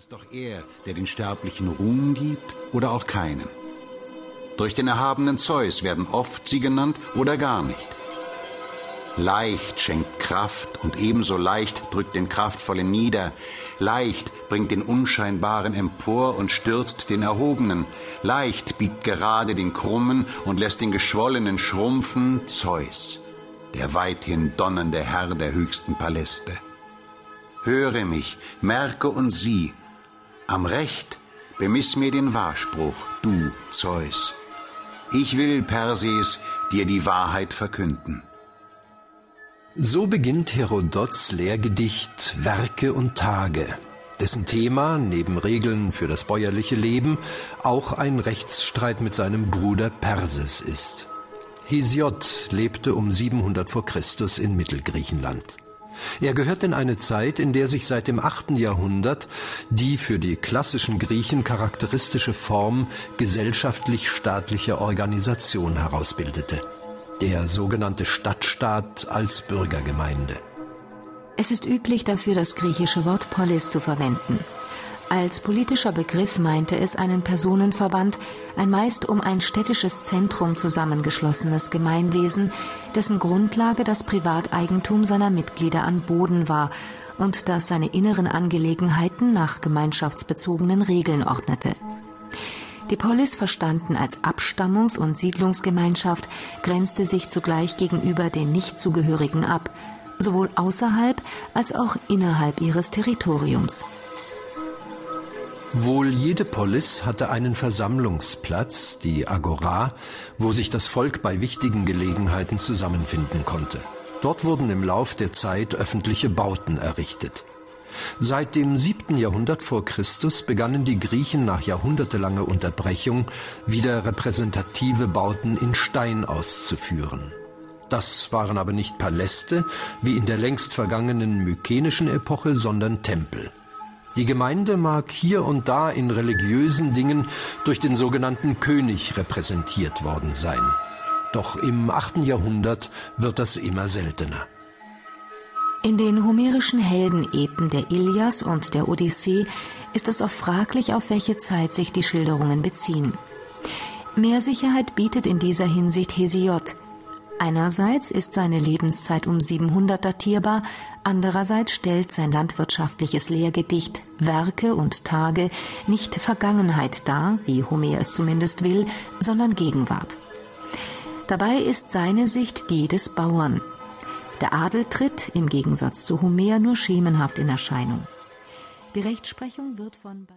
es doch er, der den Sterblichen Ruhm gibt oder auch keinen. Durch den erhabenen Zeus werden oft sie genannt oder gar nicht. Leicht schenkt Kraft und ebenso leicht drückt den Kraftvollen nieder. Leicht bringt den Unscheinbaren empor und stürzt den Erhobenen. Leicht biegt gerade den Krummen und lässt den Geschwollenen schrumpfen Zeus, der weithin donnernde Herr der höchsten Paläste. Höre mich, merke und sieh, am Recht bemiss mir den Wahrspruch, du Zeus. Ich will, Perses, dir die Wahrheit verkünden. So beginnt Herodots Lehrgedicht Werke und Tage, dessen Thema neben Regeln für das bäuerliche Leben auch ein Rechtsstreit mit seinem Bruder Perses ist. Hesiod lebte um 700 vor Christus in Mittelgriechenland. Er gehört in eine Zeit, in der sich seit dem 8. Jahrhundert die für die klassischen Griechen charakteristische Form gesellschaftlich-staatlicher Organisation herausbildete der sogenannte Stadtstaat als Bürgergemeinde. Es ist üblich dafür, das griechische Wort Polis zu verwenden. Als politischer Begriff meinte es einen Personenverband, ein meist um ein städtisches Zentrum zusammengeschlossenes Gemeinwesen, dessen Grundlage das Privateigentum seiner Mitglieder an Boden war und das seine inneren Angelegenheiten nach gemeinschaftsbezogenen Regeln ordnete. Die Polis, verstanden als Abstammungs- und Siedlungsgemeinschaft, grenzte sich zugleich gegenüber den Nichtzugehörigen ab, sowohl außerhalb als auch innerhalb ihres Territoriums. Wohl jede Polis hatte einen Versammlungsplatz, die Agora, wo sich das Volk bei wichtigen Gelegenheiten zusammenfinden konnte. Dort wurden im Lauf der Zeit öffentliche Bauten errichtet. Seit dem siebten Jahrhundert vor Christus begannen die Griechen nach jahrhundertelanger Unterbrechung wieder repräsentative Bauten in Stein auszuführen. Das waren aber nicht Paläste wie in der längst vergangenen mykenischen Epoche, sondern Tempel. Die Gemeinde mag hier und da in religiösen Dingen durch den sogenannten König repräsentiert worden sein. Doch im achten Jahrhundert wird das immer seltener. In den homerischen Heldenepen der Ilias und der Odyssee ist es oft fraglich, auf welche Zeit sich die Schilderungen beziehen. Mehr Sicherheit bietet in dieser Hinsicht Hesiod. Einerseits ist seine Lebenszeit um 700 datierbar, andererseits stellt sein landwirtschaftliches Lehrgedicht Werke und Tage nicht Vergangenheit dar, wie Homer es zumindest will, sondern Gegenwart. Dabei ist seine Sicht die des Bauern, der Adel tritt im Gegensatz zu Homer nur schemenhaft in Erscheinung. Die Rechtsprechung wird von